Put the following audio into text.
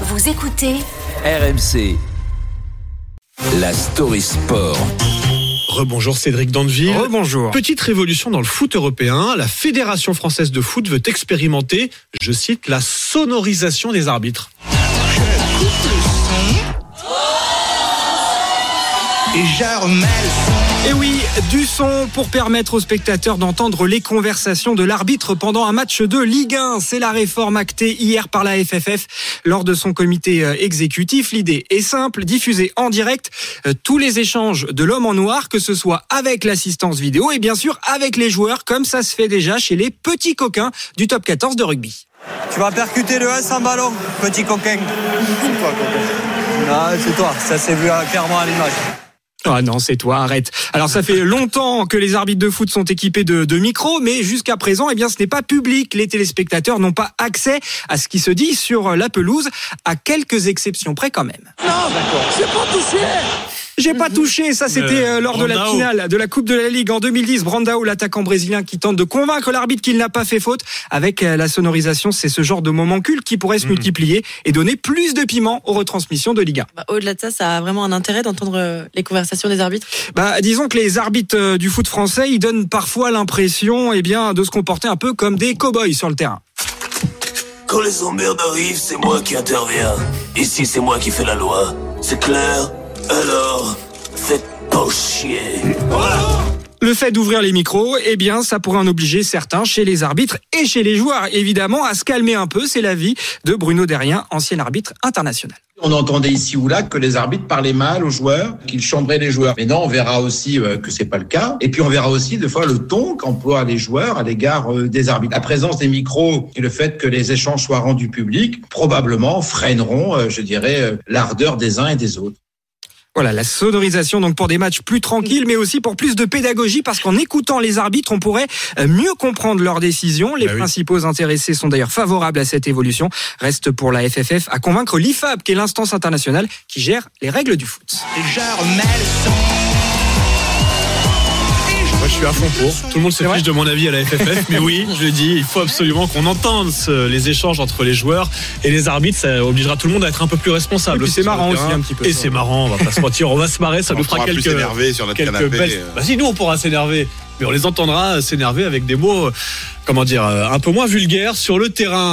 Vous écoutez RMC. La story sport. Rebonjour Cédric Dandeville. Rebonjour. Petite révolution dans le foot européen. La Fédération française de foot veut expérimenter, je cite, la sonorisation des arbitres. Et Et oui, du son pour permettre aux spectateurs d'entendre les conversations de l'arbitre pendant un match de Ligue 1. C'est la réforme actée hier par la FFF lors de son comité euh, exécutif. L'idée est simple, diffuser en direct euh, tous les échanges de l'homme en noir, que ce soit avec l'assistance vidéo et bien sûr avec les joueurs, comme ça se fait déjà chez les petits coquins du top 14 de rugby. Tu vas percuter le S en ballon, petit coquin. C'est toi, coquin. Non, c'est toi, ça s'est vu euh, clairement à l'image. Ah non, c'est toi, arrête. Alors ça fait longtemps que les arbitres de foot sont équipés de, de micros, mais jusqu'à présent, eh bien, ce n'est pas public. Les téléspectateurs n'ont pas accès à ce qui se dit sur la pelouse, à quelques exceptions près quand même. Non, j'ai pas touché j'ai pas touché, ça c'était euh, lors de la finale de la Coupe de la Ligue en 2010. Brandao, l'attaquant brésilien qui tente de convaincre l'arbitre qu'il n'a pas fait faute. Avec euh, la sonorisation, c'est ce genre de moment culte qui pourrait se mhm. multiplier et donner plus de piment aux retransmissions de Ligue 1. Bah, au-delà de ça, ça a vraiment un intérêt d'entendre euh, les conversations des arbitres bah, Disons que les arbitres du foot français, ils donnent parfois l'impression eh bien, de se comporter un peu comme des cow-boys sur le terrain. Quand les emmerdes arrivent, c'est moi qui interviens. Ici, c'est moi qui fais la loi. C'est clair? Alors, faites pas chier. Le fait d'ouvrir les micros, eh bien, ça pourrait en obliger certains chez les arbitres et chez les joueurs, évidemment, à se calmer un peu. C'est l'avis de Bruno Derrien, ancien arbitre international. On entendait ici ou là que les arbitres parlaient mal aux joueurs, qu'ils chambraient les joueurs. Mais non, on verra aussi euh, que c'est pas le cas. Et puis on verra aussi des fois le ton qu'emploient les joueurs à l'égard euh, des arbitres. La présence des micros et le fait que les échanges soient rendus publics probablement freineront, euh, je dirais, l'ardeur des uns et des autres. Voilà, la sonorisation donc pour des matchs plus tranquilles, mais aussi pour plus de pédagogie, parce qu'en écoutant les arbitres, on pourrait euh, mieux comprendre leurs décisions. Les bah principaux intéressés sont d'ailleurs favorables à cette évolution. Reste pour la FFF à convaincre l'IFAB, qui est l'instance internationale qui gère les règles du foot. Moi, je suis à fond pour. Tout le monde se fiche de mon avis à la FFF, mais oui, je dis, il faut absolument qu'on entende les échanges entre les joueurs et les arbitres. Ça obligera tout le monde à être un peu plus responsable. C'est marrant aussi un petit peu. Et c'est marrant, on va pas se mentir, on va se marrer, ça nous fera quelques. s'énerver sur notre canapé. Belles... Bah, si nous on pourra s'énerver, mais on les entendra s'énerver avec des mots, comment dire, un peu moins vulgaires sur le terrain.